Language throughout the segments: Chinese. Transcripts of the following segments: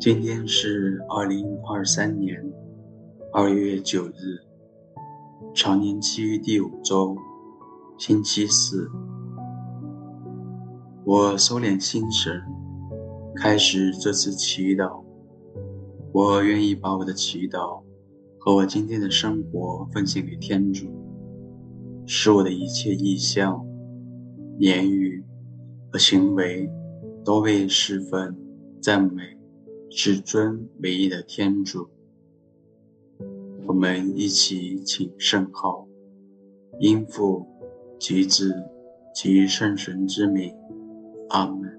今天是二零二三年二月九日，常年期第五周，星期四。我收敛心神，开始这次祈祷。我愿意把我的祈祷和我今天的生活奉献给天主，使我的一切意向、言语和行为都为侍奉、赞美。至尊唯一的天主，我们一起请圣号，因父及子及圣神之名，阿门。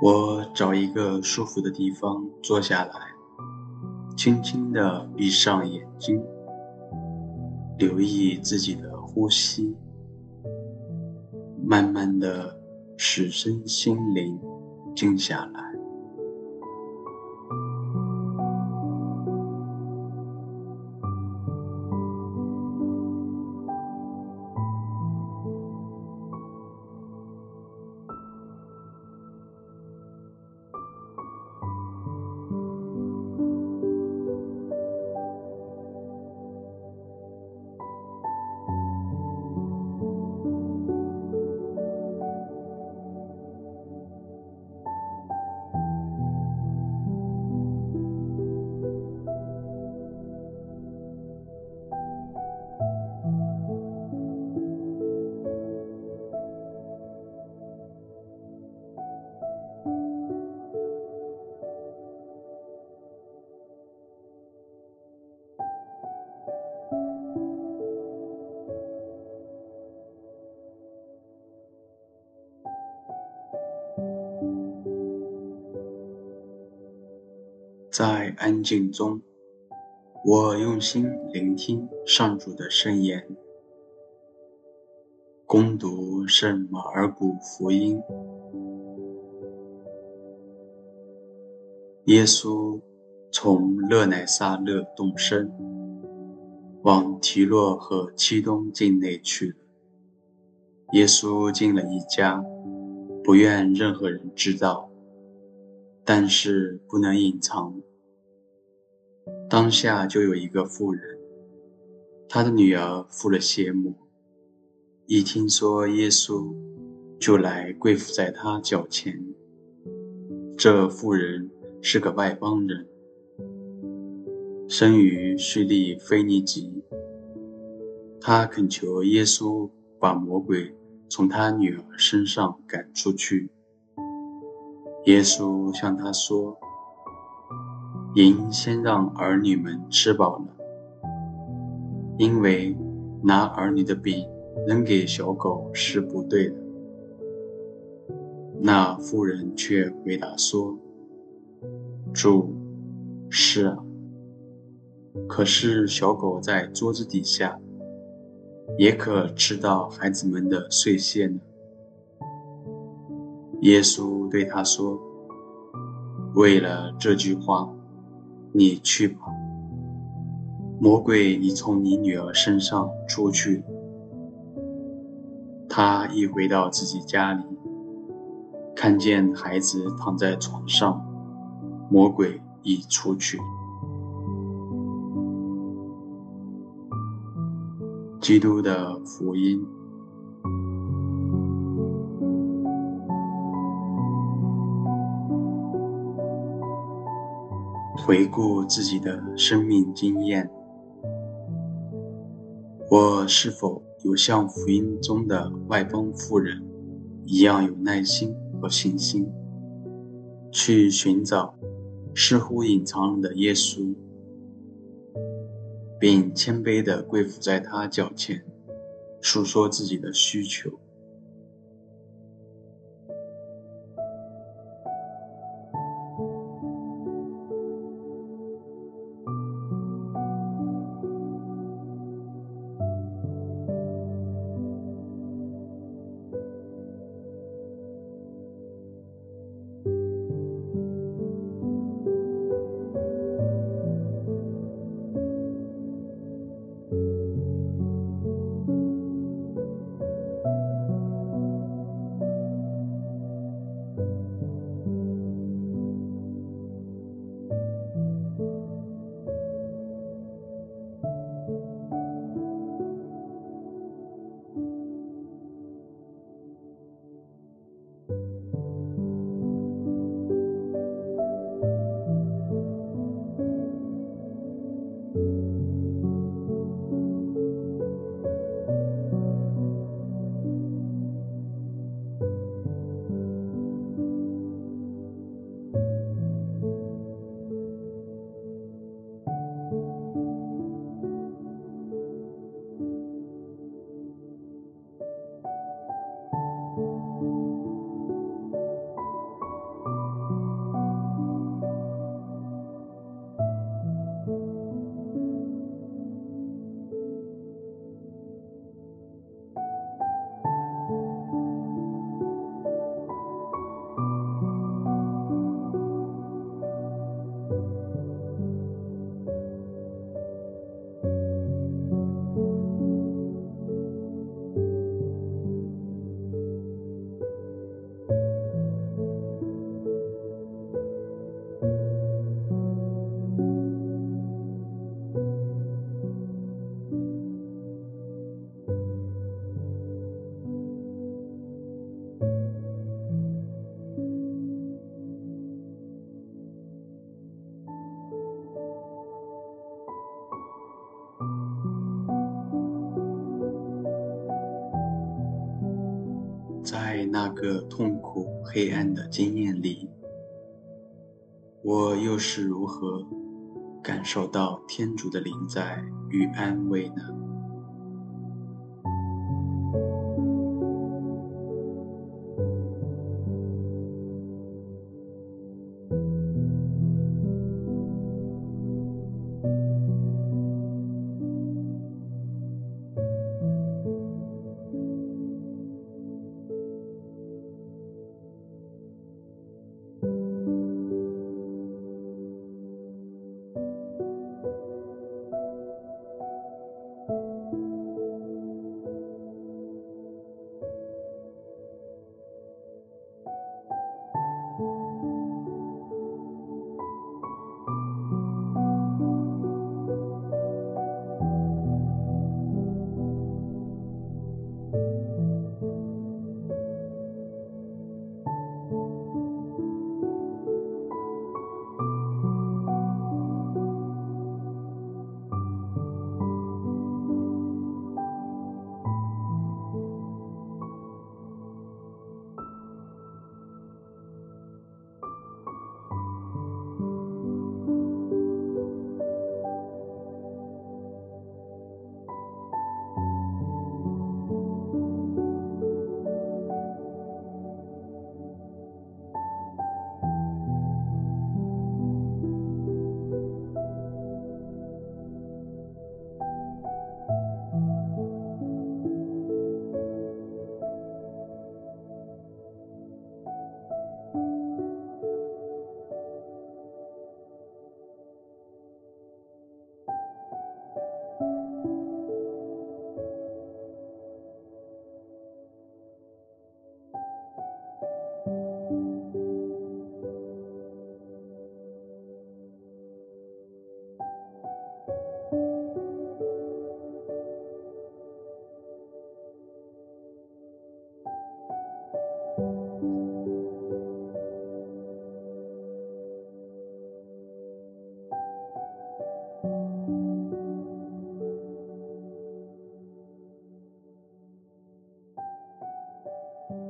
我找一个舒服的地方坐下来，轻轻地闭上眼睛，留意自己的呼吸。慢慢的使身心灵静下来。在安静中，我用心聆听上主的圣言，恭读圣马尔谷福音。耶稣从勒乃撒勒动身，往提洛和七东境内去了。耶稣进了一家，不愿任何人知道。但是不能隐藏。当下就有一个妇人，她的女儿附了血魔，一听说耶稣，就来跪伏在他脚前。这妇人是个外邦人，生于叙利腓尼基。她恳求耶稣把魔鬼从她女儿身上赶出去。耶稣向他说：“您先让儿女们吃饱了，因为拿儿女的饼扔给小狗是不对的。”那妇人却回答说：“主，是啊，可是小狗在桌子底下，也可吃到孩子们的碎屑呢。”耶稣对他说：“为了这句话，你去吧。魔鬼已从你女儿身上出去。”他一回到自己家里，看见孩子躺在床上，魔鬼已出去。基督的福音。回顾自己的生命经验，我是否有像福音中的外邦妇人一样有耐心和信心，去寻找似乎隐藏了的耶稣，并谦卑地跪伏在他脚前，诉说自己的需求？在那个痛苦黑暗的经验里，我又是如何感受到天主的灵在与安慰呢？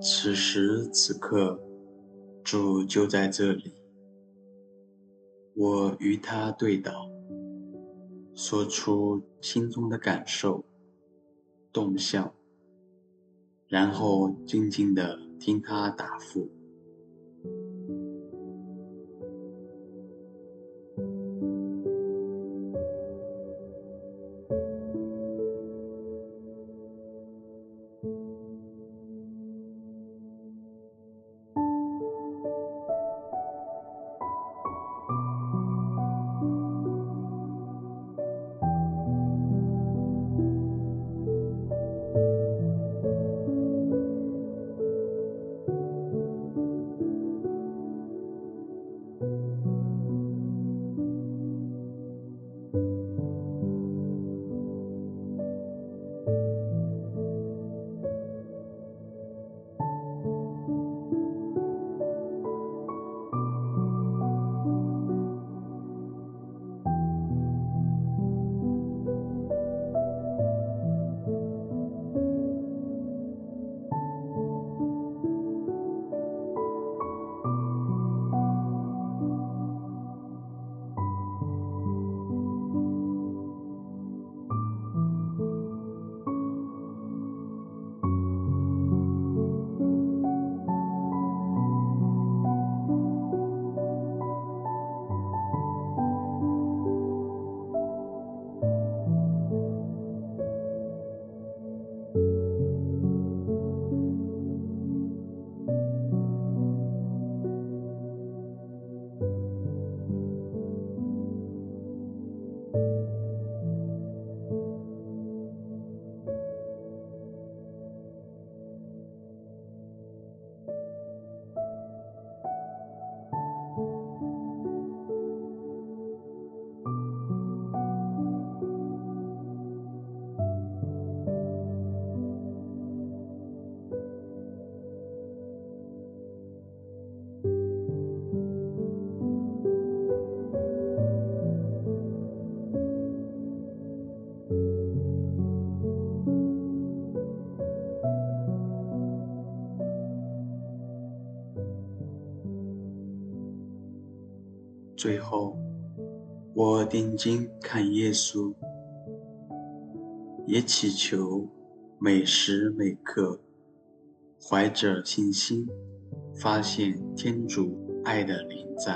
此时此刻，主就在这里。我与他对祷，说出心中的感受、动向，然后静静地听他答复。最后，我定睛看耶稣，也祈求每时每刻怀着信心，发现天主爱的临在。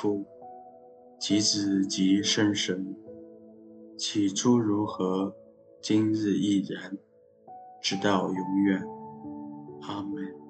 夫、及子、及圣神，起初如何，今日亦然，直到永远。阿门。